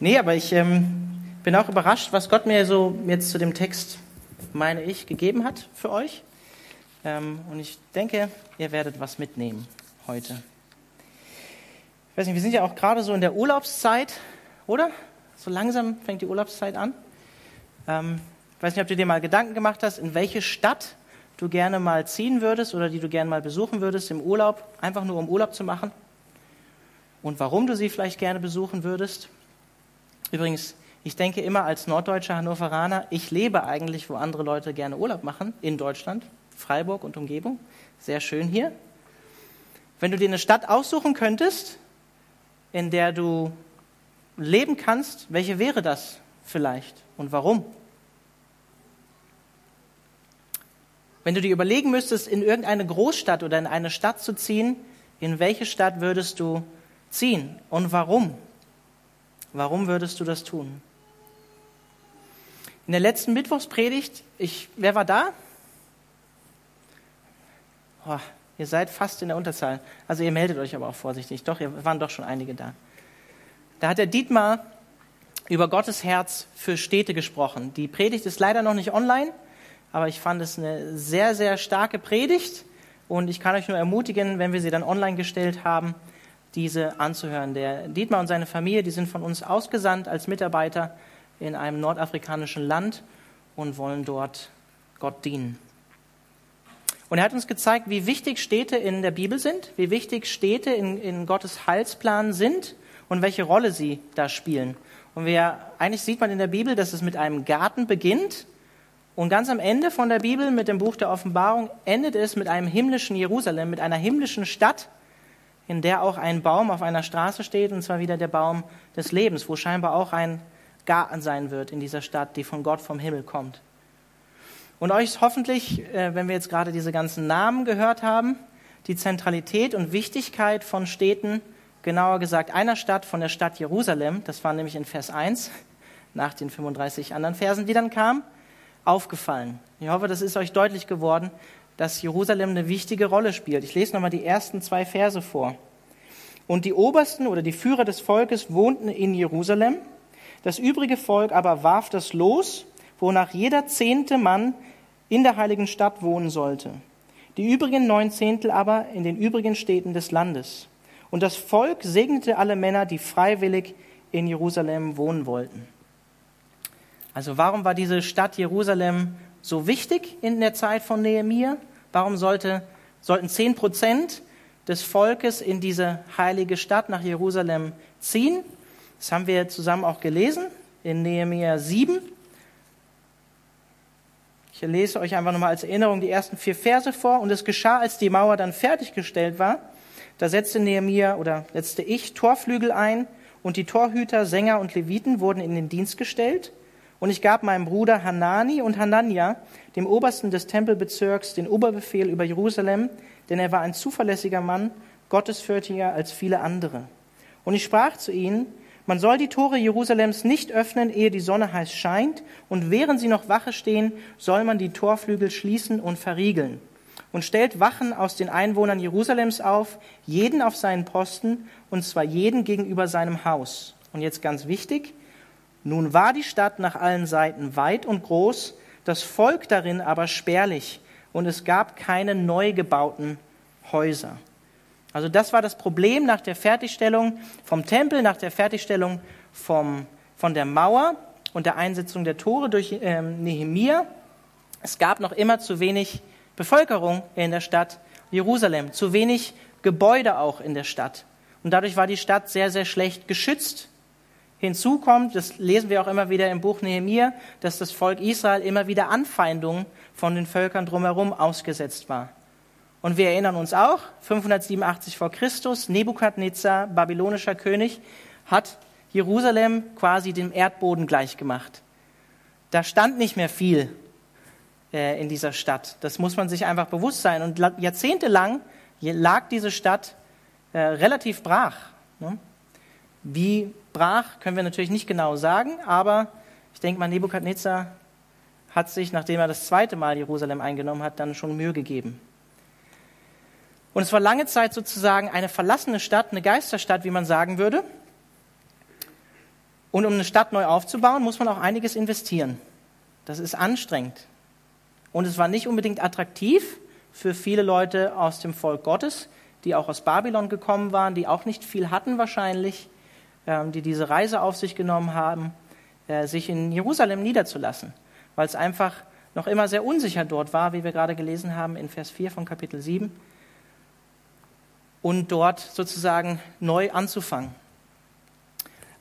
Nee, aber ich ähm, bin auch überrascht, was Gott mir so jetzt zu dem Text, meine ich, gegeben hat für euch. Ähm, und ich denke, ihr werdet was mitnehmen heute. Ich weiß nicht, wir sind ja auch gerade so in der Urlaubszeit, oder? So langsam fängt die Urlaubszeit an. Ähm, ich weiß nicht, ob du dir mal Gedanken gemacht hast, in welche Stadt du gerne mal ziehen würdest oder die du gerne mal besuchen würdest im Urlaub, einfach nur um Urlaub zu machen. Und warum du sie vielleicht gerne besuchen würdest. Übrigens, ich denke immer als norddeutscher Hannoveraner, ich lebe eigentlich, wo andere Leute gerne Urlaub machen, in Deutschland, Freiburg und Umgebung. Sehr schön hier. Wenn du dir eine Stadt aussuchen könntest, in der du leben kannst, welche wäre das vielleicht und warum? Wenn du dir überlegen müsstest, in irgendeine Großstadt oder in eine Stadt zu ziehen, in welche Stadt würdest du ziehen und warum? Warum würdest du das tun? In der letzten Mittwochspredigt, ich, wer war da? Oh, ihr seid fast in der Unterzahl. Also ihr meldet euch aber auch vorsichtig. Doch, ihr waren doch schon einige da. Da hat der Dietmar über Gottes Herz für Städte gesprochen. Die Predigt ist leider noch nicht online, aber ich fand es eine sehr, sehr starke Predigt und ich kann euch nur ermutigen, wenn wir sie dann online gestellt haben, diese anzuhören. Der Dietmar und seine Familie, die sind von uns ausgesandt als Mitarbeiter in einem nordafrikanischen Land und wollen dort Gott dienen. Und er hat uns gezeigt, wie wichtig Städte in der Bibel sind, wie wichtig Städte in, in Gottes Heilsplan sind und welche Rolle sie da spielen. Und wir, eigentlich sieht man in der Bibel, dass es mit einem Garten beginnt und ganz am Ende von der Bibel, mit dem Buch der Offenbarung, endet es mit einem himmlischen Jerusalem, mit einer himmlischen Stadt, in der auch ein Baum auf einer Straße steht, und zwar wieder der Baum des Lebens, wo scheinbar auch ein Garten sein wird in dieser Stadt, die von Gott vom Himmel kommt. Und euch hoffentlich, äh, wenn wir jetzt gerade diese ganzen Namen gehört haben, die Zentralität und Wichtigkeit von Städten, genauer gesagt einer Stadt von der Stadt Jerusalem, das war nämlich in Vers 1, nach den 35 anderen Versen, die dann kamen, aufgefallen. Ich hoffe, das ist euch deutlich geworden, dass Jerusalem eine wichtige Rolle spielt. Ich lese nochmal die ersten zwei Verse vor. Und die Obersten oder die Führer des Volkes wohnten in Jerusalem. Das übrige Volk aber warf das Los, wonach jeder zehnte Mann in der heiligen Stadt wohnen sollte. Die übrigen neun Zehntel aber in den übrigen Städten des Landes. Und das Volk segnete alle Männer, die freiwillig in Jerusalem wohnen wollten. Also warum war diese Stadt Jerusalem so wichtig in der Zeit von Nehemiah? Warum sollte, sollten zehn Prozent des Volkes in diese heilige Stadt nach Jerusalem ziehen? Das haben wir zusammen auch gelesen in Nehemiah 7. Ich lese euch einfach nochmal als Erinnerung die ersten vier Verse vor. Und es geschah, als die Mauer dann fertiggestellt war, da setzte Nehemiah oder setzte ich Torflügel ein und die Torhüter, Sänger und Leviten wurden in den Dienst gestellt. Und ich gab meinem Bruder Hanani und Hanania, dem Obersten des Tempelbezirks, den Oberbefehl über Jerusalem, denn er war ein zuverlässiger Mann, gottesfürchtiger als viele andere. Und ich sprach zu ihnen, man soll die Tore Jerusalems nicht öffnen, ehe die Sonne heiß scheint, und während sie noch Wache stehen, soll man die Torflügel schließen und verriegeln. Und stellt Wachen aus den Einwohnern Jerusalems auf, jeden auf seinen Posten, und zwar jeden gegenüber seinem Haus. Und jetzt ganz wichtig, nun war die Stadt nach allen Seiten weit und groß, das Volk darin aber spärlich, und es gab keine neu gebauten Häuser. Also das war das Problem nach der Fertigstellung vom Tempel, nach der Fertigstellung vom, von der Mauer und der Einsetzung der Tore durch ähm, Nehemia. Es gab noch immer zu wenig Bevölkerung in der Stadt Jerusalem, zu wenig Gebäude auch in der Stadt. Und dadurch war die Stadt sehr, sehr schlecht geschützt Hinzu kommt, das lesen wir auch immer wieder im Buch Nehemiah, dass das Volk Israel immer wieder Anfeindungen von den Völkern drumherum ausgesetzt war. Und wir erinnern uns auch, 587 vor Christus, Nebukadnezar, babylonischer König, hat Jerusalem quasi dem Erdboden gleichgemacht. Da stand nicht mehr viel äh, in dieser Stadt. Das muss man sich einfach bewusst sein. Und jahrzehntelang lag diese Stadt äh, relativ brach. Ne? Wie brach, können wir natürlich nicht genau sagen, aber ich denke mal, Nebukadnezar hat sich, nachdem er das zweite Mal Jerusalem eingenommen hat, dann schon Mühe gegeben. Und es war lange Zeit sozusagen eine verlassene Stadt, eine Geisterstadt, wie man sagen würde. Und um eine Stadt neu aufzubauen, muss man auch einiges investieren. Das ist anstrengend. Und es war nicht unbedingt attraktiv für viele Leute aus dem Volk Gottes, die auch aus Babylon gekommen waren, die auch nicht viel hatten wahrscheinlich, die diese Reise auf sich genommen haben, äh, sich in Jerusalem niederzulassen, weil es einfach noch immer sehr unsicher dort war, wie wir gerade gelesen haben in Vers 4 von Kapitel 7, und dort sozusagen neu anzufangen.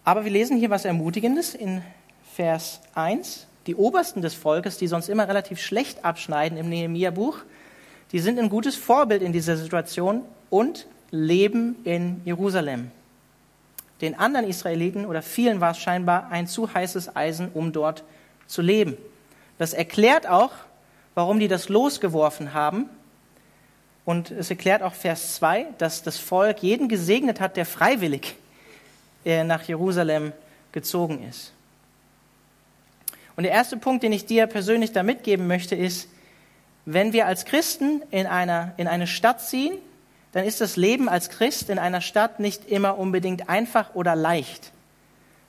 Aber wir lesen hier was Ermutigendes in Vers 1. Die Obersten des Volkes, die sonst immer relativ schlecht abschneiden im Nehemiah-Buch, die sind ein gutes Vorbild in dieser Situation und leben in Jerusalem. Den anderen Israeliten oder vielen war es scheinbar ein zu heißes Eisen, um dort zu leben. Das erklärt auch, warum die das losgeworfen haben. Und es erklärt auch Vers 2, dass das Volk jeden gesegnet hat, der freiwillig äh, nach Jerusalem gezogen ist. Und der erste Punkt, den ich dir persönlich da mitgeben möchte, ist, wenn wir als Christen in, einer, in eine Stadt ziehen, dann ist das Leben als Christ in einer Stadt nicht immer unbedingt einfach oder leicht.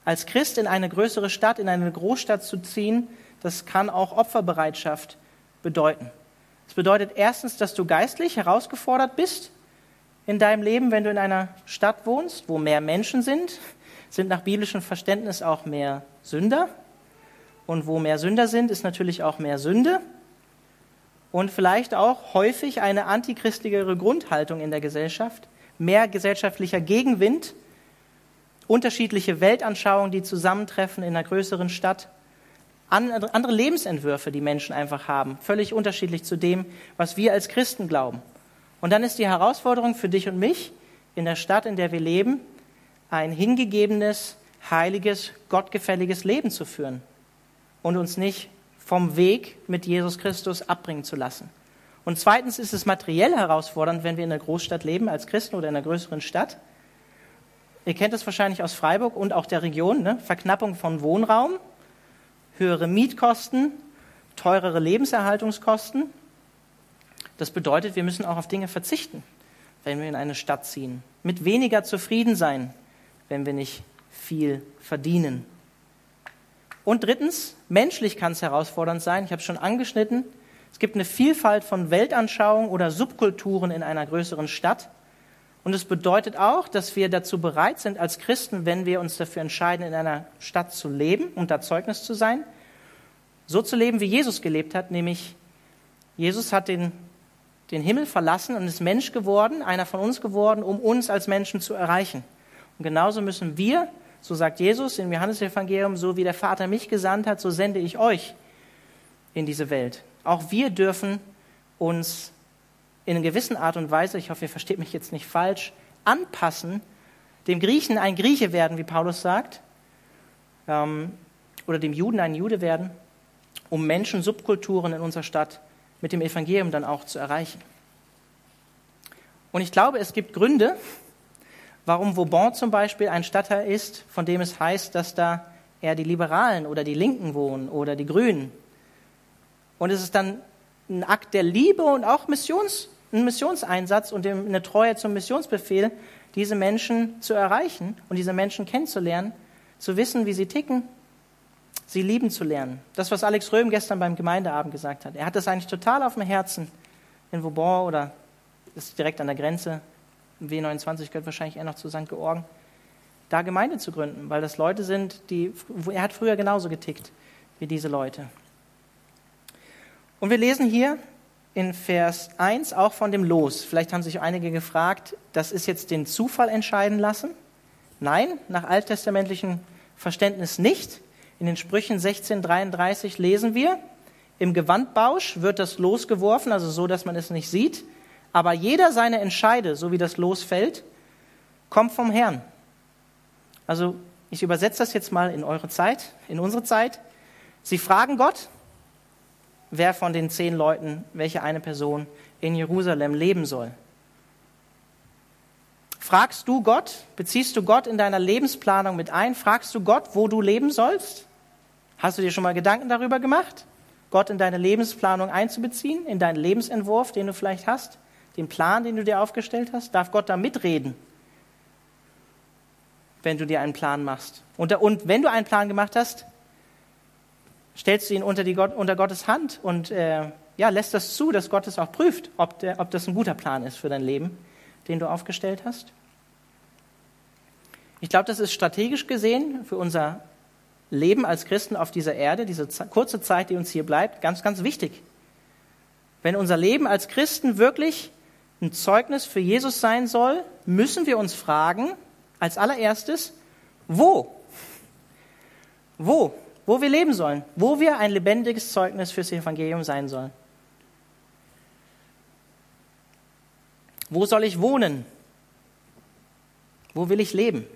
Als Christ in eine größere Stadt, in eine Großstadt zu ziehen, das kann auch Opferbereitschaft bedeuten. Es bedeutet erstens, dass du geistlich herausgefordert bist in deinem Leben, wenn du in einer Stadt wohnst, wo mehr Menschen sind, sind nach biblischem Verständnis auch mehr Sünder. Und wo mehr Sünder sind, ist natürlich auch mehr Sünde. Und vielleicht auch häufig eine antichristlichere Grundhaltung in der Gesellschaft, mehr gesellschaftlicher Gegenwind, unterschiedliche Weltanschauungen, die zusammentreffen in einer größeren Stadt andere Lebensentwürfe, die Menschen einfach haben, völlig unterschiedlich zu dem, was wir als Christen glauben. Und dann ist die Herausforderung für dich und mich in der Stadt, in der wir leben, ein hingegebenes, heiliges, gottgefälliges Leben zu führen und uns nicht vom Weg mit Jesus Christus abbringen zu lassen. Und zweitens ist es materiell herausfordernd, wenn wir in einer Großstadt leben, als Christen oder in einer größeren Stadt. Ihr kennt es wahrscheinlich aus Freiburg und auch der Region, ne? Verknappung von Wohnraum höhere Mietkosten, teurere Lebenserhaltungskosten. Das bedeutet, wir müssen auch auf Dinge verzichten, wenn wir in eine Stadt ziehen. Mit weniger zufrieden sein, wenn wir nicht viel verdienen. Und drittens, menschlich kann es herausfordernd sein. Ich habe es schon angeschnitten. Es gibt eine Vielfalt von Weltanschauungen oder Subkulturen in einer größeren Stadt. Und es bedeutet auch, dass wir dazu bereit sind, als Christen, wenn wir uns dafür entscheiden, in einer Stadt zu leben und da Zeugnis zu sein, so zu leben, wie Jesus gelebt hat, nämlich Jesus hat den, den Himmel verlassen und ist Mensch geworden, einer von uns geworden, um uns als Menschen zu erreichen. Und genauso müssen wir, so sagt Jesus im Johannesevangelium, so wie der Vater mich gesandt hat, so sende ich euch in diese Welt. Auch wir dürfen uns in einer gewissen Art und Weise, ich hoffe, ihr versteht mich jetzt nicht falsch, anpassen, dem Griechen ein Grieche werden, wie Paulus sagt, ähm, oder dem Juden ein Jude werden, um Menschen, Subkulturen in unserer Stadt mit dem Evangelium dann auch zu erreichen. Und ich glaube, es gibt Gründe, warum Vauban zum Beispiel ein Stadtteil ist, von dem es heißt, dass da eher die Liberalen oder die Linken wohnen oder die Grünen. Und es ist dann ein Akt der Liebe und auch Missions, einen Missionseinsatz und eine Treue zum Missionsbefehl, diese Menschen zu erreichen und diese Menschen kennenzulernen, zu wissen, wie sie ticken, sie lieben zu lernen. Das, was Alex Röhm gestern beim Gemeindeabend gesagt hat. Er hat das eigentlich total auf dem Herzen in Vauban oder ist direkt an der Grenze. W29 gehört wahrscheinlich eher noch zu St. Georgen. Da Gemeinde zu gründen, weil das Leute sind, die, er hat früher genauso getickt wie diese Leute. Und wir lesen hier in Vers 1 auch von dem Los. Vielleicht haben sich einige gefragt, das ist jetzt den Zufall entscheiden lassen? Nein, nach alttestamentlichem Verständnis nicht. In den Sprüchen 1633 lesen wir, im Gewandbausch wird das Los geworfen, also so, dass man es nicht sieht. Aber jeder seine Entscheide, so wie das Los fällt, kommt vom Herrn. Also ich übersetze das jetzt mal in eure Zeit, in unsere Zeit. Sie fragen Gott, wer von den zehn Leuten, welche eine Person in Jerusalem leben soll. Fragst du Gott, beziehst du Gott in deiner Lebensplanung mit ein? Fragst du Gott, wo du leben sollst? Hast du dir schon mal Gedanken darüber gemacht, Gott in deine Lebensplanung einzubeziehen, in deinen Lebensentwurf, den du vielleicht hast, den Plan, den du dir aufgestellt hast? Darf Gott da mitreden? wenn du dir einen Plan machst. Und, und wenn du einen Plan gemacht hast, stellst du ihn unter, die Gott, unter Gottes Hand und äh, ja, lässt das zu, dass Gott es auch prüft, ob, der, ob das ein guter Plan ist für dein Leben, den du aufgestellt hast. Ich glaube, das ist strategisch gesehen für unser Leben als Christen auf dieser Erde, diese kurze Zeit, die uns hier bleibt, ganz, ganz wichtig. Wenn unser Leben als Christen wirklich ein Zeugnis für Jesus sein soll, müssen wir uns fragen, als allererstes, wo? Wo? Wo wir leben sollen, wo wir ein lebendiges Zeugnis fürs Evangelium sein sollen. Wo soll ich wohnen? Wo will ich leben?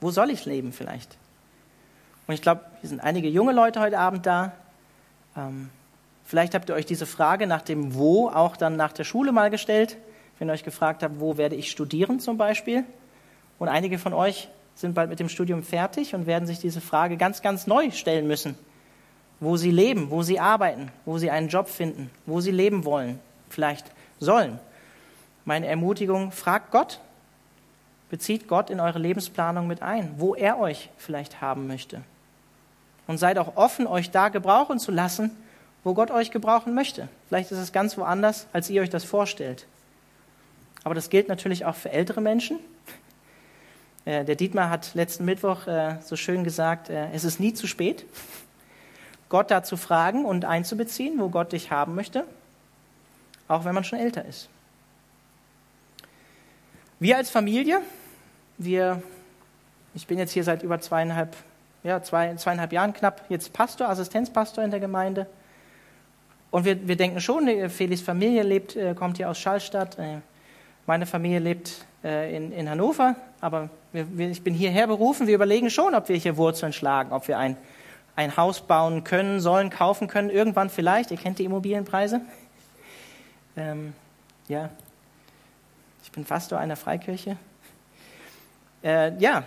Wo soll ich leben vielleicht? Und ich glaube, hier sind einige junge Leute heute Abend da. Ähm, vielleicht habt ihr euch diese Frage nach dem Wo auch dann nach der Schule mal gestellt, wenn ihr euch gefragt habt, wo werde ich studieren zum Beispiel. Und einige von euch sind bald mit dem Studium fertig und werden sich diese Frage ganz, ganz neu stellen müssen. Wo sie leben, wo sie arbeiten, wo sie einen Job finden, wo sie leben wollen, vielleicht sollen. Meine Ermutigung, fragt Gott, bezieht Gott in eure Lebensplanung mit ein, wo er euch vielleicht haben möchte und seid auch offen, euch da gebrauchen zu lassen, wo Gott euch gebrauchen möchte. Vielleicht ist es ganz woanders, als ihr euch das vorstellt. Aber das gilt natürlich auch für ältere Menschen. Äh, der Dietmar hat letzten Mittwoch äh, so schön gesagt, äh, es ist nie zu spät, Gott da zu fragen und einzubeziehen, wo Gott dich haben möchte, auch wenn man schon älter ist. Wir als Familie, wir, ich bin jetzt hier seit über zweieinhalb ja, zwei, zweieinhalb Jahren knapp jetzt Pastor, Assistenzpastor in der Gemeinde. Und wir, wir denken schon, Felix Familie lebt, kommt hier aus Schallstadt. Meine Familie lebt äh, in, in Hannover, aber wir, wir, ich bin hierher berufen. Wir überlegen schon, ob wir hier Wurzeln schlagen, ob wir ein, ein Haus bauen können, sollen, kaufen können, irgendwann vielleicht. Ihr kennt die Immobilienpreise. Ähm, ja, ich bin Pastor einer Freikirche. Äh, ja,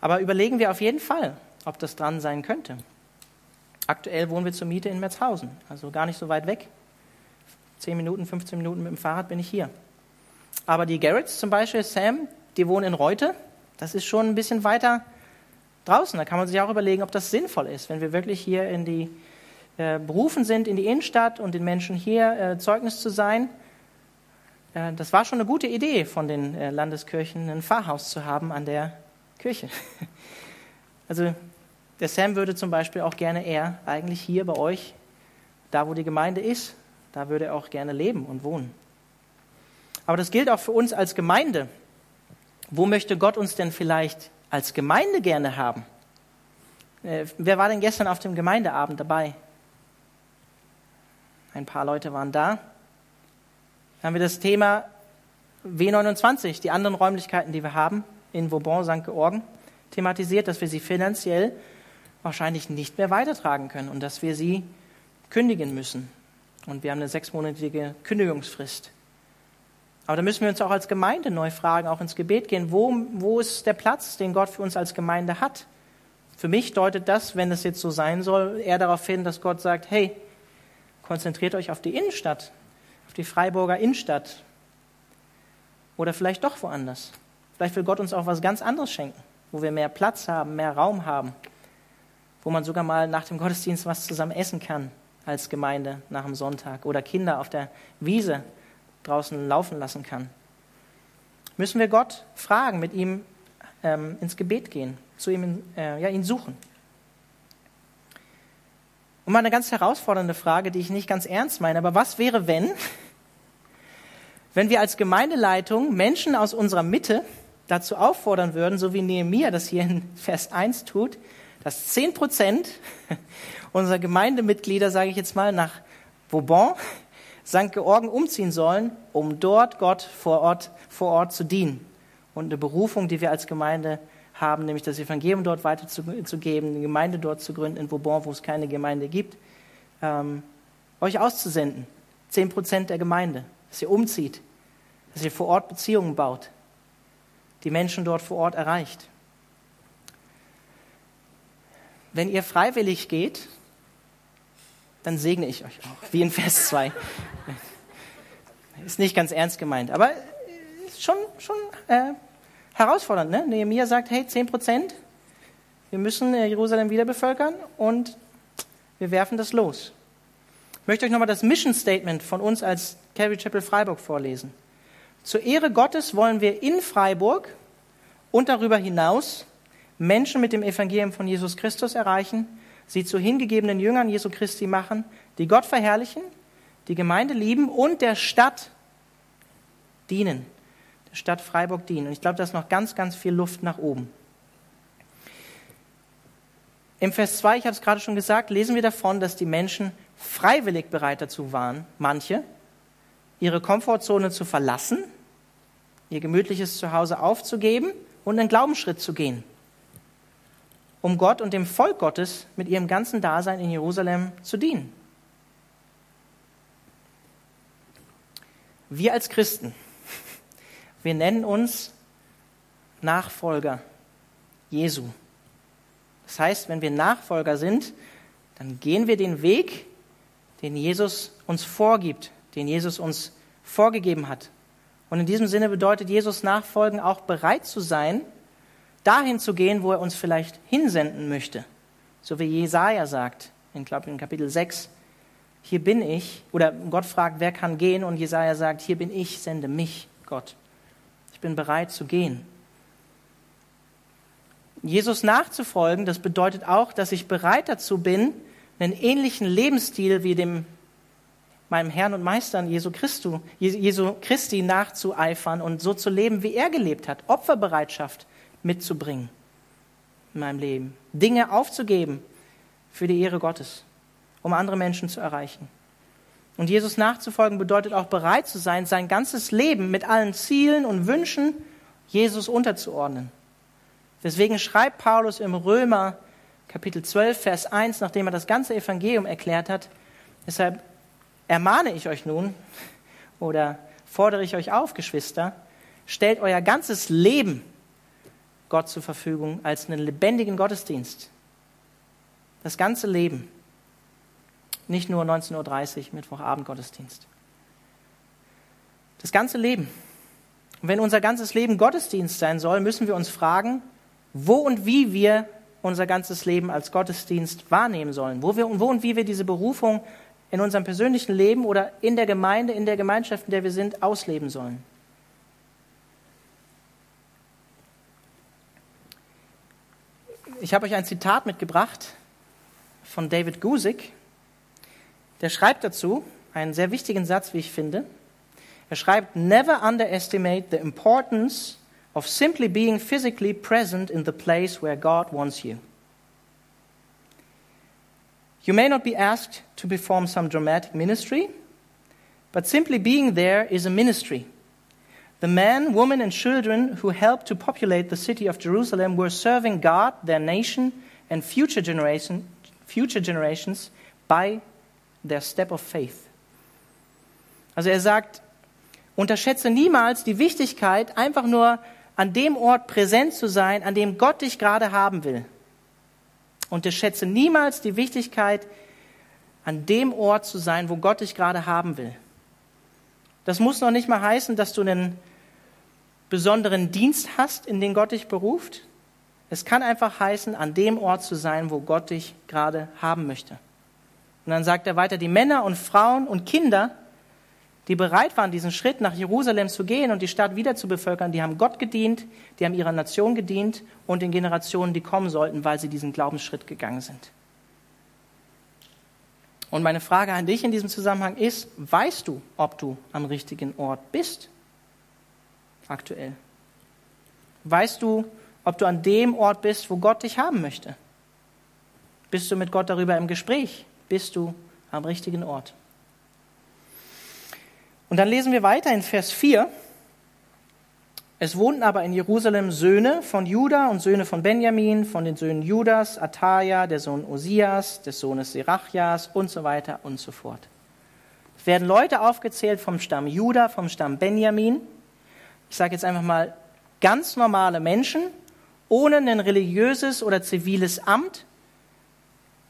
aber überlegen wir auf jeden Fall, ob das dran sein könnte. Aktuell wohnen wir zur Miete in Merzhausen, also gar nicht so weit weg. Zehn Minuten, 15 Minuten mit dem Fahrrad bin ich hier. Aber die Garretts zum Beispiel, Sam, die wohnen in Reute. Das ist schon ein bisschen weiter draußen. Da kann man sich auch überlegen, ob das sinnvoll ist, wenn wir wirklich hier in die äh, berufen sind, in die Innenstadt und den Menschen hier äh, Zeugnis zu sein. Äh, das war schon eine gute Idee von den äh, Landeskirchen, ein Pfarrhaus zu haben an der Kirche. Also der Sam würde zum Beispiel auch gerne eher eigentlich hier bei euch, da wo die Gemeinde ist, da würde er auch gerne leben und wohnen. Aber das gilt auch für uns als Gemeinde. Wo möchte Gott uns denn vielleicht als Gemeinde gerne haben? Äh, wer war denn gestern auf dem Gemeindeabend dabei? Ein paar Leute waren da. Dann haben wir das Thema W29, die anderen Räumlichkeiten, die wir haben in Vauban, St. Georgen, thematisiert, dass wir sie finanziell wahrscheinlich nicht mehr weitertragen können und dass wir sie kündigen müssen. Und wir haben eine sechsmonatige Kündigungsfrist. Aber da müssen wir uns auch als Gemeinde neu fragen, auch ins Gebet gehen, wo, wo ist der Platz, den Gott für uns als Gemeinde hat? Für mich deutet das, wenn es jetzt so sein soll, eher darauf hin, dass Gott sagt, hey, konzentriert euch auf die Innenstadt, auf die Freiburger Innenstadt. Oder vielleicht doch woanders. Vielleicht will Gott uns auch was ganz anderes schenken wo wir mehr Platz haben, mehr Raum haben, wo man sogar mal nach dem Gottesdienst was zusammen essen kann als Gemeinde nach dem Sonntag oder Kinder auf der Wiese draußen laufen lassen kann. Müssen wir Gott fragen, mit ihm ähm, ins Gebet gehen, zu ihm, äh, ja, ihn suchen. Und mal eine ganz herausfordernde Frage, die ich nicht ganz ernst meine, aber was wäre, wenn, wenn wir als Gemeindeleitung Menschen aus unserer Mitte dazu auffordern würden, so wie Nehemiah das hier in Vers 1 tut, dass 10 Prozent unserer Gemeindemitglieder, sage ich jetzt mal, nach Vauban, St. Georgen umziehen sollen, um dort Gott vor Ort, vor Ort zu dienen. Und eine Berufung, die wir als Gemeinde haben, nämlich das Evangelium dort weiterzugeben, eine Gemeinde dort zu gründen in Vauban, wo es keine Gemeinde gibt, ähm, euch auszusenden. 10 Prozent der Gemeinde, dass ihr umzieht, dass ihr vor Ort Beziehungen baut, die Menschen dort vor Ort erreicht. Wenn ihr freiwillig geht, dann segne ich euch auch, wie in Vers 2. Ist nicht ganz ernst gemeint, aber schon, schon äh, herausfordernd. Ne? Nehemiah sagt, hey, 10 Prozent, wir müssen äh, Jerusalem wieder bevölkern und wir werfen das los. Ich möchte euch nochmal das Mission Statement von uns als Calvary Chapel Freiburg vorlesen. Zur Ehre Gottes wollen wir in Freiburg und darüber hinaus Menschen mit dem Evangelium von Jesus Christus erreichen, sie zu hingegebenen Jüngern Jesu Christi machen, die Gott verherrlichen, die Gemeinde lieben und der Stadt dienen. Der Stadt Freiburg dienen. Und ich glaube, da ist noch ganz, ganz viel Luft nach oben. Im Vers 2, ich habe es gerade schon gesagt, lesen wir davon, dass die Menschen freiwillig bereit dazu waren, manche, ihre Komfortzone zu verlassen, ihr gemütliches Zuhause aufzugeben und einen Glaubensschritt zu gehen, um Gott und dem Volk Gottes mit ihrem ganzen Dasein in Jerusalem zu dienen. Wir als Christen, wir nennen uns Nachfolger Jesu. Das heißt, wenn wir Nachfolger sind, dann gehen wir den Weg, den Jesus uns vorgibt, den Jesus uns vorgegeben hat. Und in diesem Sinne bedeutet Jesus Nachfolgen auch bereit zu sein, dahin zu gehen, wo er uns vielleicht hinsenden möchte. So wie Jesaja sagt, in, glaube in Kapitel 6, hier bin ich, oder Gott fragt, wer kann gehen? Und Jesaja sagt, hier bin ich, sende mich, Gott. Ich bin bereit zu gehen. Jesus nachzufolgen, das bedeutet auch, dass ich bereit dazu bin, einen ähnlichen Lebensstil wie dem meinem Herrn und Meister Jesu, Christu, Jesu Christi nachzueifern und so zu leben, wie er gelebt hat. Opferbereitschaft mitzubringen in meinem Leben. Dinge aufzugeben für die Ehre Gottes, um andere Menschen zu erreichen. Und Jesus nachzufolgen bedeutet auch bereit zu sein, sein ganzes Leben mit allen Zielen und Wünschen Jesus unterzuordnen. Deswegen schreibt Paulus im Römer Kapitel 12, Vers 1, nachdem er das ganze Evangelium erklärt hat, deshalb ermahne ich euch nun oder fordere ich euch auf, Geschwister, stellt euer ganzes Leben Gott zur Verfügung als einen lebendigen Gottesdienst. Das ganze Leben. Nicht nur 19.30 Uhr Mittwochabend Gottesdienst. Das ganze Leben. Und wenn unser ganzes Leben Gottesdienst sein soll, müssen wir uns fragen, wo und wie wir unser ganzes Leben als Gottesdienst wahrnehmen sollen. Wo, wir, wo und wie wir diese Berufung in unserem persönlichen Leben oder in der Gemeinde, in der Gemeinschaft, in der wir sind, ausleben sollen. Ich habe euch ein Zitat mitgebracht von David Gusick. Der schreibt dazu einen sehr wichtigen Satz, wie ich finde. Er schreibt, Never underestimate the importance of simply being physically present in the place where God wants you. You may not be asked to perform some dramatic ministry, but simply being there is a ministry. The men, women, and children who helped to populate the city of Jerusalem were serving God, their nation, and future, generation, future generations by their step of faith. Also er sagt, unterschätze niemals die Wichtigkeit, einfach nur an dem Ort präsent zu sein, an dem Gott dich gerade haben will. Unterschätze niemals die Wichtigkeit, an dem Ort zu sein, wo Gott dich gerade haben will. Das muss noch nicht mal heißen, dass du einen besonderen Dienst hast, in den Gott dich beruft. Es kann einfach heißen, an dem Ort zu sein, wo Gott dich gerade haben möchte. Und dann sagt er weiter, die Männer und Frauen und Kinder, die bereit waren, diesen Schritt nach Jerusalem zu gehen und die Stadt wieder zu bevölkern, die haben Gott gedient, die haben ihrer Nation gedient und den Generationen, die kommen sollten, weil sie diesen Glaubensschritt gegangen sind. Und meine Frage an dich in diesem Zusammenhang ist, weißt du, ob du am richtigen Ort bist? Aktuell. Weißt du, ob du an dem Ort bist, wo Gott dich haben möchte? Bist du mit Gott darüber im Gespräch? Bist du am richtigen Ort? Und dann lesen wir weiter in Vers 4. Es wohnten aber in Jerusalem Söhne von Juda und Söhne von Benjamin, von den Söhnen Judas, Ataja, der Sohn Osias, des Sohnes Serachias und so weiter und so fort. Es werden Leute aufgezählt vom Stamm Juda, vom Stamm Benjamin. Ich sage jetzt einfach mal ganz normale Menschen, ohne ein religiöses oder ziviles Amt.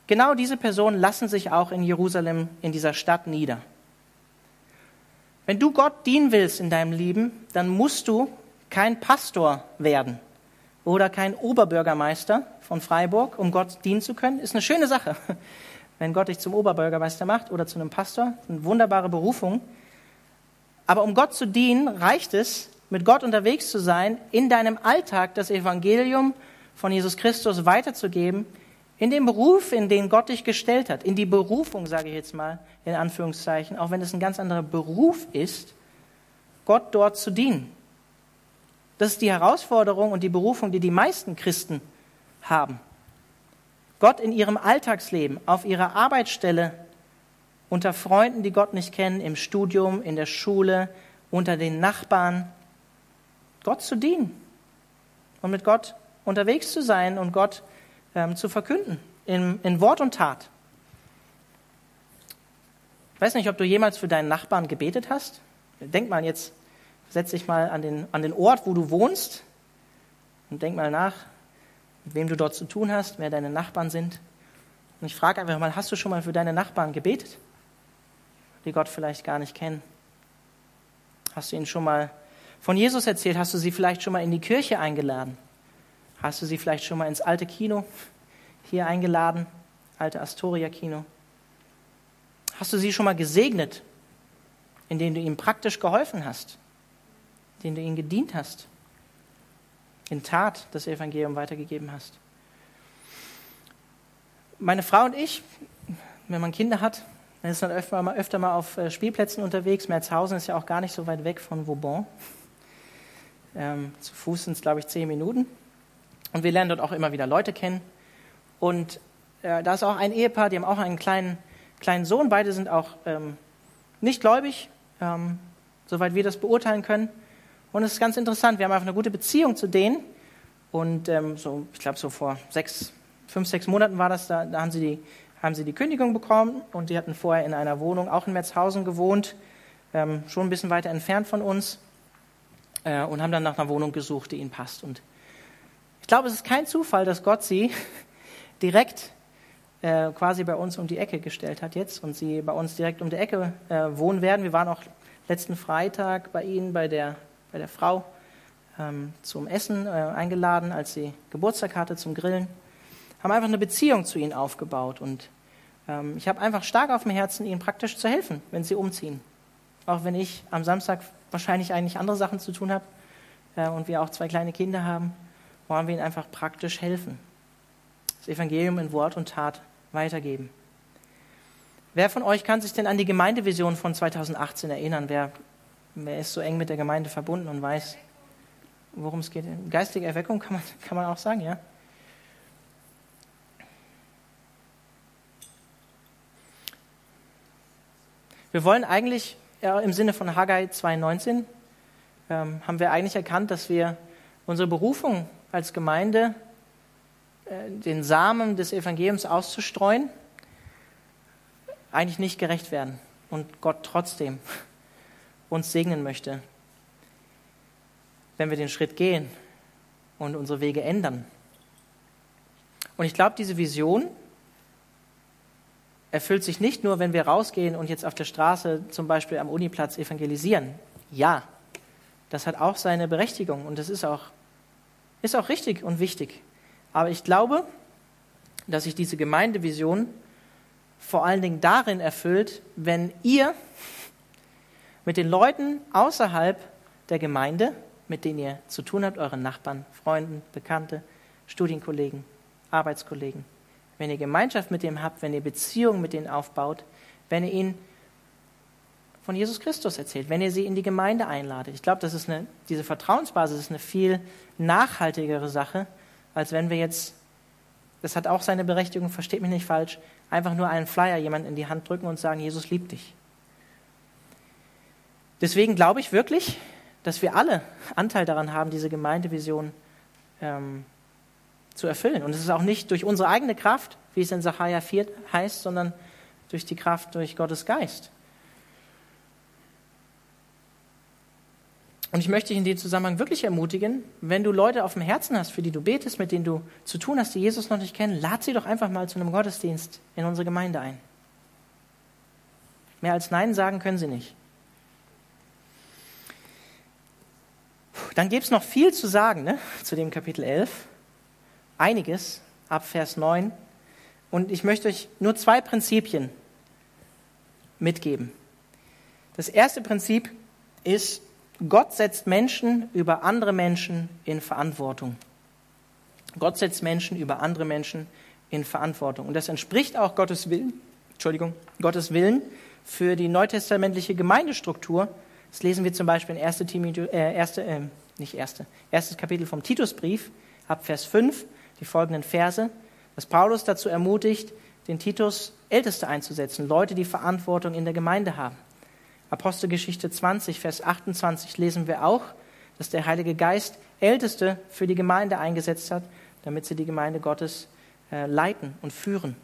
Genau diese Personen lassen sich auch in Jerusalem, in dieser Stadt nieder. Wenn du Gott dienen willst in deinem Leben, dann musst du kein Pastor werden oder kein Oberbürgermeister von Freiburg, um Gott dienen zu können. Ist eine schöne Sache, wenn Gott dich zum Oberbürgermeister macht oder zu einem Pastor. Eine wunderbare Berufung. Aber um Gott zu dienen, reicht es, mit Gott unterwegs zu sein, in deinem Alltag das Evangelium von Jesus Christus weiterzugeben, in dem Beruf, in den Gott dich gestellt hat, in die Berufung, sage ich jetzt mal in Anführungszeichen, auch wenn es ein ganz anderer Beruf ist, Gott dort zu dienen. Das ist die Herausforderung und die Berufung, die die meisten Christen haben. Gott in ihrem Alltagsleben, auf ihrer Arbeitsstelle, unter Freunden, die Gott nicht kennen, im Studium, in der Schule, unter den Nachbarn, Gott zu dienen und mit Gott unterwegs zu sein und Gott ähm, zu verkünden in, in Wort und Tat. Ich weiß nicht, ob du jemals für deinen Nachbarn gebetet hast. Denk mal jetzt, setz dich mal an den, an den Ort, wo du wohnst und denk mal nach, mit wem du dort zu tun hast, wer deine Nachbarn sind. Und ich frage einfach mal, hast du schon mal für deine Nachbarn gebetet, die Gott vielleicht gar nicht kennen? Hast du ihnen schon mal von Jesus erzählt? Hast du sie vielleicht schon mal in die Kirche eingeladen? Hast du sie vielleicht schon mal ins alte Kino hier eingeladen? Alte Astoria Kino? Hast du sie schon mal gesegnet, indem du ihnen praktisch geholfen hast? Indem du ihnen gedient hast? In Tat das Evangelium weitergegeben hast? Meine Frau und ich, wenn man Kinder hat, dann ist öfter mal, öfter mal auf äh, Spielplätzen unterwegs. Merzhausen ist ja auch gar nicht so weit weg von Vauban. Ähm, zu Fuß sind es, glaube ich, zehn Minuten. Und wir lernen dort auch immer wieder Leute kennen. Und äh, da ist auch ein Ehepaar, die haben auch einen kleinen, kleinen Sohn. Beide sind auch ähm, nicht gläubig, ähm, soweit wir das beurteilen können. Und es ist ganz interessant, wir haben einfach eine gute Beziehung zu denen. Und ähm, so, ich glaube, so vor sechs, fünf, sechs Monaten war das, da, da haben, sie die, haben sie die Kündigung bekommen und die hatten vorher in einer Wohnung auch in Merzhausen gewohnt, ähm, schon ein bisschen weiter entfernt von uns äh, und haben dann nach einer Wohnung gesucht, die ihnen passt. Und ich glaube, es ist kein Zufall, dass Gott sie direkt äh, quasi bei uns um die Ecke gestellt hat jetzt und sie bei uns direkt um die Ecke äh, wohnen werden. Wir waren auch letzten Freitag bei ihnen, bei der, bei der Frau, ähm, zum Essen äh, eingeladen, als sie Geburtstag hatte, zum Grillen. Haben einfach eine Beziehung zu ihnen aufgebaut und ähm, ich habe einfach stark auf dem Herzen, ihnen praktisch zu helfen, wenn sie umziehen. Auch wenn ich am Samstag wahrscheinlich eigentlich andere Sachen zu tun habe äh, und wir auch zwei kleine Kinder haben wollen wir ihnen einfach praktisch helfen. Das Evangelium in Wort und Tat weitergeben. Wer von euch kann sich denn an die Gemeindevision von 2018 erinnern? Wer, wer ist so eng mit der Gemeinde verbunden und weiß, worum es geht? Geistige Erweckung kann man, kann man auch sagen, ja? Wir wollen eigentlich im Sinne von Haggai 2,19 ähm, haben wir eigentlich erkannt, dass wir unsere Berufung als Gemeinde äh, den Samen des Evangeliums auszustreuen, eigentlich nicht gerecht werden und Gott trotzdem uns segnen möchte, wenn wir den Schritt gehen und unsere Wege ändern. Und ich glaube, diese Vision erfüllt sich nicht nur, wenn wir rausgehen und jetzt auf der Straße zum Beispiel am Uniplatz evangelisieren. Ja, das hat auch seine Berechtigung und das ist auch ist auch richtig und wichtig. Aber ich glaube, dass sich diese Gemeindevision vor allen Dingen darin erfüllt, wenn ihr mit den Leuten außerhalb der Gemeinde, mit denen ihr zu tun habt, euren Nachbarn, Freunden, Bekannte, Studienkollegen, Arbeitskollegen, wenn ihr Gemeinschaft mit dem habt, wenn ihr Beziehungen mit denen aufbaut, wenn ihr ihnen von Jesus Christus erzählt, wenn ihr sie in die Gemeinde einladet. Ich glaube, diese Vertrauensbasis ist eine viel nachhaltigere Sache, als wenn wir jetzt, das hat auch seine Berechtigung, versteht mich nicht falsch, einfach nur einen Flyer jemand in die Hand drücken und sagen, Jesus liebt dich. Deswegen glaube ich wirklich, dass wir alle Anteil daran haben, diese Gemeindevision ähm, zu erfüllen. Und es ist auch nicht durch unsere eigene Kraft, wie es in Sacharja 4 heißt, sondern durch die Kraft durch Gottes Geist. Und ich möchte dich in dem Zusammenhang wirklich ermutigen, wenn du Leute auf dem Herzen hast, für die du betest, mit denen du zu tun hast, die Jesus noch nicht kennen, lad sie doch einfach mal zu einem Gottesdienst in unsere Gemeinde ein. Mehr als Nein sagen können sie nicht. dann gibt es noch viel zu sagen ne, zu dem Kapitel 11. Einiges ab Vers 9. Und ich möchte euch nur zwei Prinzipien mitgeben. Das erste Prinzip ist, Gott setzt Menschen über andere Menschen in Verantwortung. Gott setzt Menschen über andere Menschen in Verantwortung. Und das entspricht auch Gottes Willen, Entschuldigung, Gottes Willen für die neutestamentliche Gemeindestruktur. Das lesen wir zum Beispiel in 1. Timotheus, äh, erste, äh, nicht erste, erstes Kapitel vom Titusbrief, ab Vers 5, die folgenden Verse, dass Paulus dazu ermutigt, den Titus Älteste einzusetzen, Leute, die Verantwortung in der Gemeinde haben. Apostelgeschichte 20, Vers 28 lesen wir auch, dass der Heilige Geist Älteste für die Gemeinde eingesetzt hat, damit sie die Gemeinde Gottes äh, leiten und führen.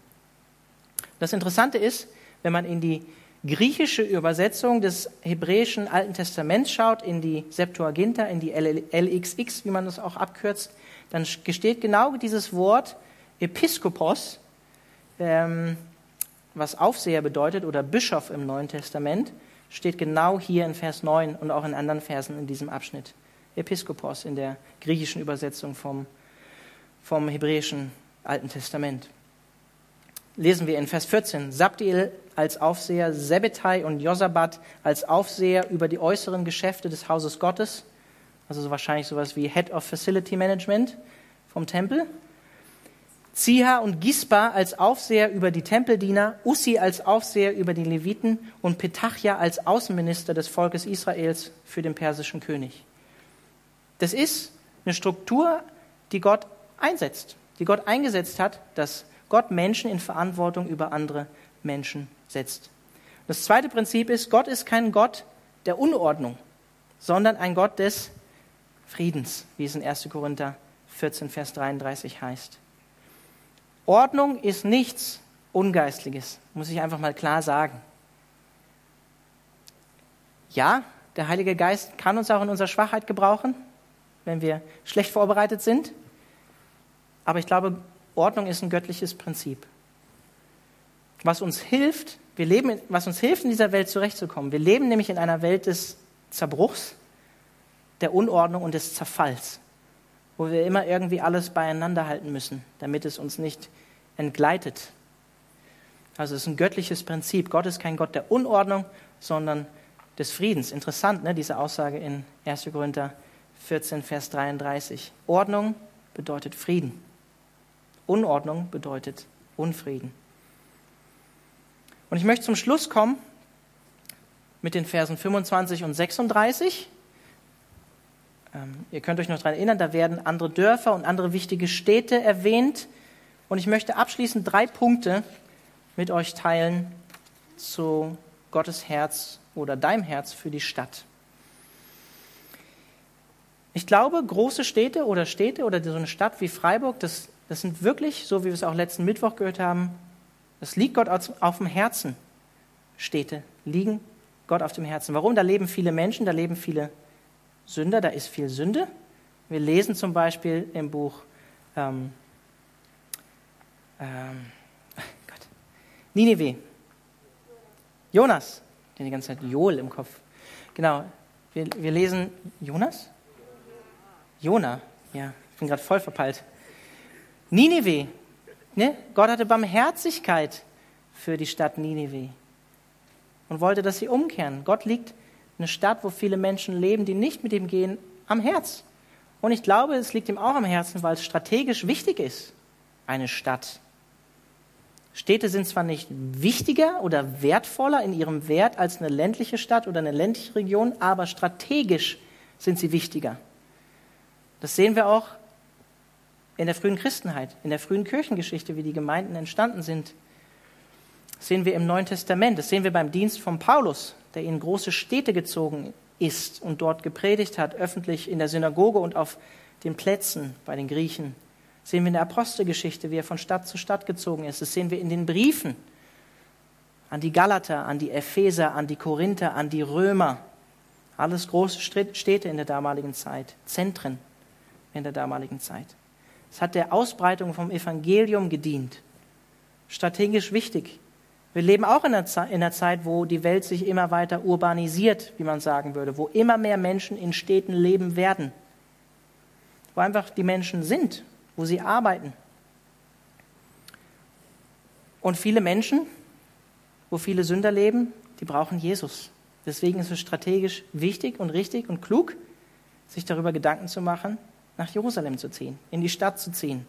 Das Interessante ist, wenn man in die griechische Übersetzung des hebräischen Alten Testaments schaut, in die Septuaginta, in die LXX, wie man das auch abkürzt, dann gesteht genau dieses Wort Episkopos, ähm, was Aufseher bedeutet oder Bischof im Neuen Testament, steht genau hier in Vers 9 und auch in anderen Versen in diesem Abschnitt. Episkopos in der griechischen Übersetzung vom, vom hebräischen Alten Testament. Lesen wir in Vers 14, Sabdiel als Aufseher, Sebetai und Josabat als Aufseher über die äußeren Geschäfte des Hauses Gottes, also so wahrscheinlich sowas wie Head of Facility Management vom Tempel. Ziha und Gispa als Aufseher über die Tempeldiener, Ussi als Aufseher über die Leviten und Petachia als Außenminister des Volkes Israels für den persischen König. Das ist eine Struktur, die Gott einsetzt, die Gott eingesetzt hat, dass Gott Menschen in Verantwortung über andere Menschen setzt. Das zweite Prinzip ist, Gott ist kein Gott der Unordnung, sondern ein Gott des Friedens, wie es in 1. Korinther 14, Vers 33 heißt. Ordnung ist nichts Ungeistliches, muss ich einfach mal klar sagen. Ja, der Heilige Geist kann uns auch in unserer Schwachheit gebrauchen, wenn wir schlecht vorbereitet sind. Aber ich glaube, Ordnung ist ein göttliches Prinzip. Was uns hilft, wir leben, was uns hilft, in dieser Welt zurechtzukommen. Wir leben nämlich in einer Welt des Zerbruchs, der Unordnung und des Zerfalls, wo wir immer irgendwie alles beieinander halten müssen, damit es uns nicht entgleitet. Also es ist ein göttliches Prinzip. Gott ist kein Gott der Unordnung, sondern des Friedens. Interessant, ne, diese Aussage in 1. Korinther 14, Vers 33. Ordnung bedeutet Frieden. Unordnung bedeutet Unfrieden. Und ich möchte zum Schluss kommen mit den Versen 25 und 36. Ähm, ihr könnt euch noch daran erinnern, da werden andere Dörfer und andere wichtige Städte erwähnt. Und ich möchte abschließend drei Punkte mit euch teilen zu Gottes Herz oder deinem Herz für die Stadt. Ich glaube, große Städte oder Städte oder so eine Stadt wie Freiburg, das das sind wirklich, so wie wir es auch letzten Mittwoch gehört haben, das liegt Gott auf dem Herzen. Städte liegen Gott auf dem Herzen. Warum? Da leben viele Menschen, da leben viele Sünder, da ist viel Sünde. Wir lesen zum Beispiel im Buch ähm, ähm, Gott, Ninive. Jonas, der die ganze Zeit Joel im Kopf. Genau, wir, wir lesen Jonas? Jona, ja, ich bin gerade voll verpeilt. Ninive. Ne? Gott hatte Barmherzigkeit für die Stadt Ninive und wollte, dass sie umkehren. Gott liegt eine Stadt, wo viele Menschen leben, die nicht mit ihm gehen, am Herz. Und ich glaube, es liegt ihm auch am Herzen, weil es strategisch wichtig ist, eine Stadt. Städte sind zwar nicht wichtiger oder wertvoller in ihrem Wert als eine ländliche Stadt oder eine ländliche Region, aber strategisch sind sie wichtiger. Das sehen wir auch in der frühen Christenheit, in der frühen Kirchengeschichte, wie die Gemeinden entstanden sind. Das sehen wir im Neuen Testament, das sehen wir beim Dienst von Paulus, der in große Städte gezogen ist und dort gepredigt hat, öffentlich in der Synagoge und auf den Plätzen bei den Griechen. Sehen wir in der Apostelgeschichte, wie er von Stadt zu Stadt gezogen ist. Das sehen wir in den Briefen an die Galater, an die Epheser, an die Korinther, an die Römer. Alles große Städte in der damaligen Zeit, Zentren in der damaligen Zeit. Es hat der Ausbreitung vom Evangelium gedient. Strategisch wichtig. Wir leben auch in einer, Zeit, wo die Welt sich immer weiter urbanisiert, wie man sagen würde, wo immer mehr Menschen in Städten leben werden, wo einfach die Menschen sind, wo sie arbeiten. Und viele Menschen, wo viele Sünder leben, die brauchen Jesus. Deswegen ist es strategisch wichtig und richtig und klug, sich darüber Gedanken zu machen, nach Jerusalem zu ziehen, in die Stadt zu ziehen.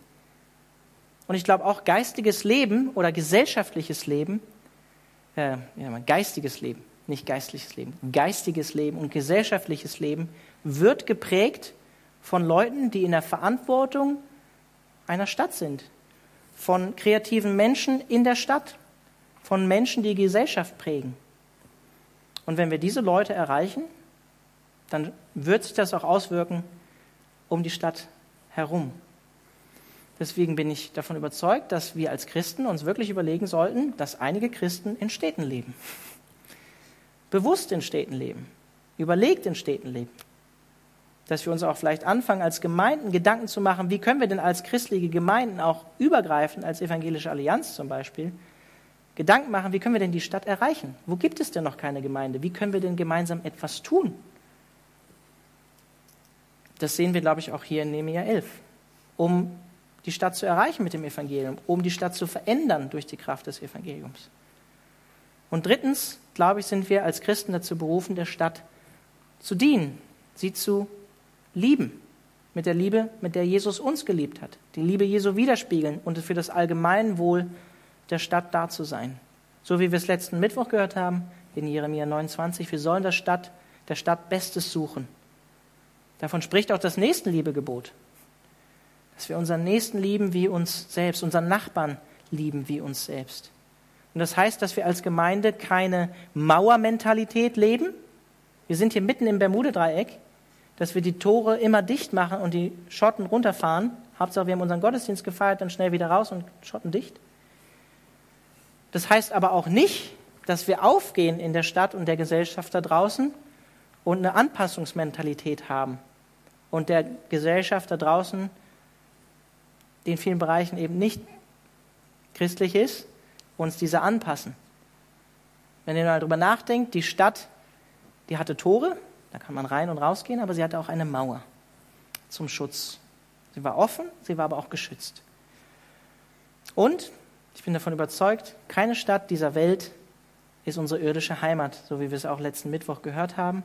Und ich glaube auch geistiges Leben oder gesellschaftliches Leben, äh, ja, geistiges Leben, nicht geistliches Leben, geistiges Leben und gesellschaftliches Leben wird geprägt von Leuten, die in der Verantwortung einer Stadt sind, von kreativen Menschen in der Stadt, von Menschen, die Gesellschaft prägen. Und wenn wir diese Leute erreichen, dann wird sich das auch auswirken um die Stadt herum. Deswegen bin ich davon überzeugt, dass wir als Christen uns wirklich überlegen sollten, dass einige Christen in Städten leben. Bewusst in Städten leben. Überlegt in Städten leben. Dass wir uns auch vielleicht anfangen, als Gemeinden Gedanken zu machen, wie können wir denn als christliche Gemeinden auch übergreifen, als evangelische Allianz zum Beispiel, Gedanken machen, wie können wir denn die Stadt erreichen? Wo gibt es denn noch keine Gemeinde? Wie können wir denn gemeinsam etwas tun? Das sehen wir, glaube ich, auch hier in Nehemiah 11. Um die Stadt zu erreichen mit dem Evangelium, um die Stadt zu verändern durch die Kraft des Evangeliums. Und drittens, glaube ich, sind wir als Christen dazu berufen, der Stadt zu dienen, sie zu lieben, mit der Liebe, mit der Jesus uns geliebt hat, die Liebe Jesu widerspiegeln und für das Allgemeinwohl der Stadt da zu sein. So wie wir es letzten Mittwoch gehört haben in Jeremia 29, wir sollen der Stadt, der Stadt Bestes suchen. Davon spricht auch das Nächstenliebegebot, dass wir unseren Nächsten lieben wie uns selbst, unseren Nachbarn lieben wie uns selbst. Und das heißt, dass wir als Gemeinde keine Mauermentalität leben. Wir sind hier mitten im Bermudedreieck, dass wir die Tore immer dicht machen und die Schotten runterfahren. Hauptsache, wir haben unseren Gottesdienst gefeiert, dann schnell wieder raus und Schotten dicht. Das heißt aber auch nicht, dass wir aufgehen in der Stadt und der Gesellschaft da draußen und eine Anpassungsmentalität haben und der Gesellschaft da draußen, die in vielen Bereichen eben nicht christlich ist, uns diese anpassen. Wenn ihr mal darüber nachdenkt, die Stadt, die hatte Tore, da kann man rein und rausgehen, aber sie hatte auch eine Mauer zum Schutz. Sie war offen, sie war aber auch geschützt. Und ich bin davon überzeugt, keine Stadt dieser Welt ist unsere irdische Heimat, so wie wir es auch letzten Mittwoch gehört haben.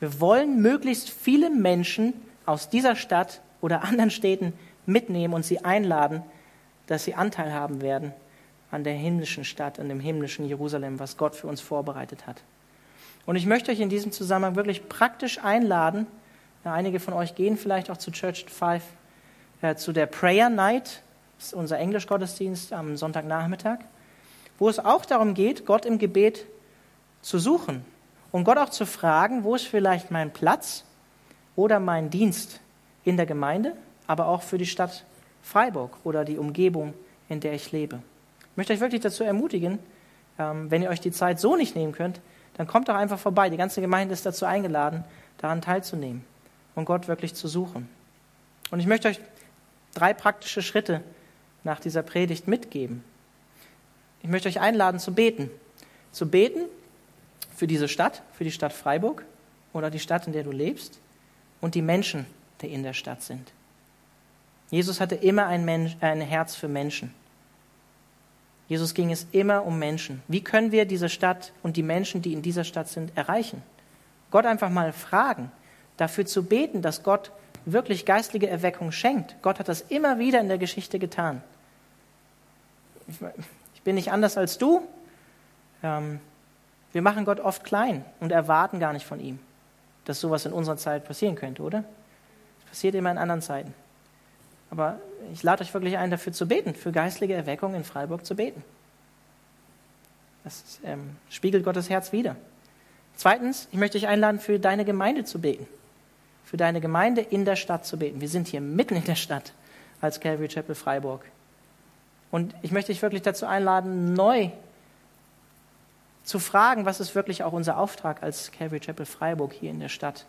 Wir wollen möglichst viele Menschen aus dieser Stadt oder anderen Städten mitnehmen und sie einladen, dass sie Anteil haben werden an der himmlischen Stadt, an dem himmlischen Jerusalem, was Gott für uns vorbereitet hat. Und ich möchte euch in diesem Zusammenhang wirklich praktisch einladen. Einige von euch gehen vielleicht auch zu Church Five, äh, zu der Prayer Night, das ist unser Englischgottesdienst am Sonntagnachmittag, wo es auch darum geht, Gott im Gebet zu suchen und Gott auch zu fragen, wo ist vielleicht mein Platz oder mein Dienst in der Gemeinde, aber auch für die Stadt Freiburg oder die Umgebung, in der ich lebe. Ich möchte euch wirklich dazu ermutigen, ähm, wenn ihr euch die Zeit so nicht nehmen könnt, dann kommt doch einfach vorbei. Die ganze Gemeinde ist dazu eingeladen, daran teilzunehmen und Gott wirklich zu suchen. Und ich möchte euch drei praktische Schritte nach dieser Predigt mitgeben. Ich möchte euch einladen zu beten. Zu beten für diese Stadt, für die Stadt Freiburg oder die Stadt, in der du lebst und die Menschen, die in der Stadt sind. Jesus hatte immer ein, Mensch, ein Herz für Menschen. Jesus ging es immer um Menschen. Wie können wir diese Stadt und die Menschen, die in dieser Stadt sind, erreichen? Gott einfach mal fragen, dafür zu beten, dass Gott wirklich geistliche Erweckung schenkt. Gott hat das immer wieder in der Geschichte getan. Ich bin nicht anders als du. Ähm, wir machen Gott oft klein und erwarten gar nicht von ihm, dass sowas in unserer Zeit passieren könnte, oder? Es passiert immer in anderen Zeiten. Aber ich lade euch wirklich ein, dafür zu beten, für geistliche Erweckung in Freiburg zu beten. Das ähm, spiegelt Gottes Herz wider. Zweitens, ich möchte dich einladen, für deine Gemeinde zu beten. Für deine Gemeinde in der Stadt zu beten. Wir sind hier mitten in der Stadt als Calvary Chapel Freiburg. Und ich möchte dich wirklich dazu einladen, neu zu fragen, was ist wirklich auch unser Auftrag als Calvary Chapel Freiburg hier in der Stadt,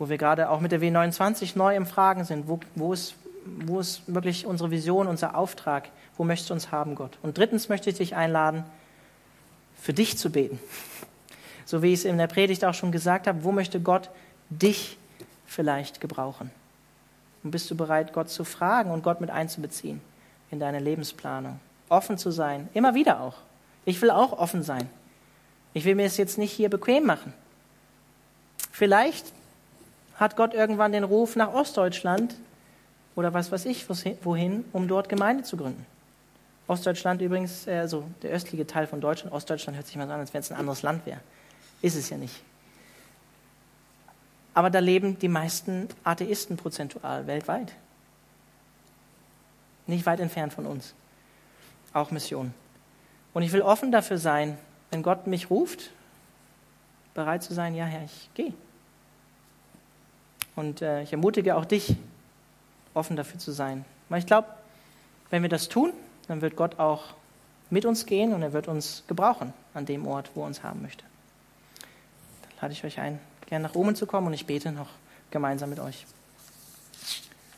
wo wir gerade auch mit der W29 neu im Fragen sind. Wo, wo ist wo ist wirklich unsere Vision, unser Auftrag? Wo möchtest du uns haben, Gott? Und drittens möchte ich dich einladen, für dich zu beten. So wie ich es in der Predigt auch schon gesagt habe, wo möchte Gott dich vielleicht gebrauchen? Und bist du bereit, Gott zu fragen und Gott mit einzubeziehen in deine Lebensplanung? Offen zu sein, immer wieder auch. Ich will auch offen sein. Ich will mir es jetzt nicht hier bequem machen. Vielleicht hat Gott irgendwann den Ruf nach Ostdeutschland oder was weiß ich wohin, um dort Gemeinde zu gründen. Ostdeutschland übrigens, also der östliche Teil von Deutschland, Ostdeutschland hört sich mal so an, als wenn es ein anderes Land wäre. Ist es ja nicht. Aber da leben die meisten Atheisten prozentual weltweit. Nicht weit entfernt von uns. Auch Mission. Und ich will offen dafür sein, wenn Gott mich ruft, bereit zu sein, ja Herr, ich gehe. Und äh, ich ermutige auch dich, offen dafür zu sein. Weil ich glaube, wenn wir das tun, dann wird Gott auch mit uns gehen und er wird uns gebrauchen an dem Ort, wo er uns haben möchte. Dann lade ich euch ein, gerne nach oben zu kommen und ich bete noch gemeinsam mit euch.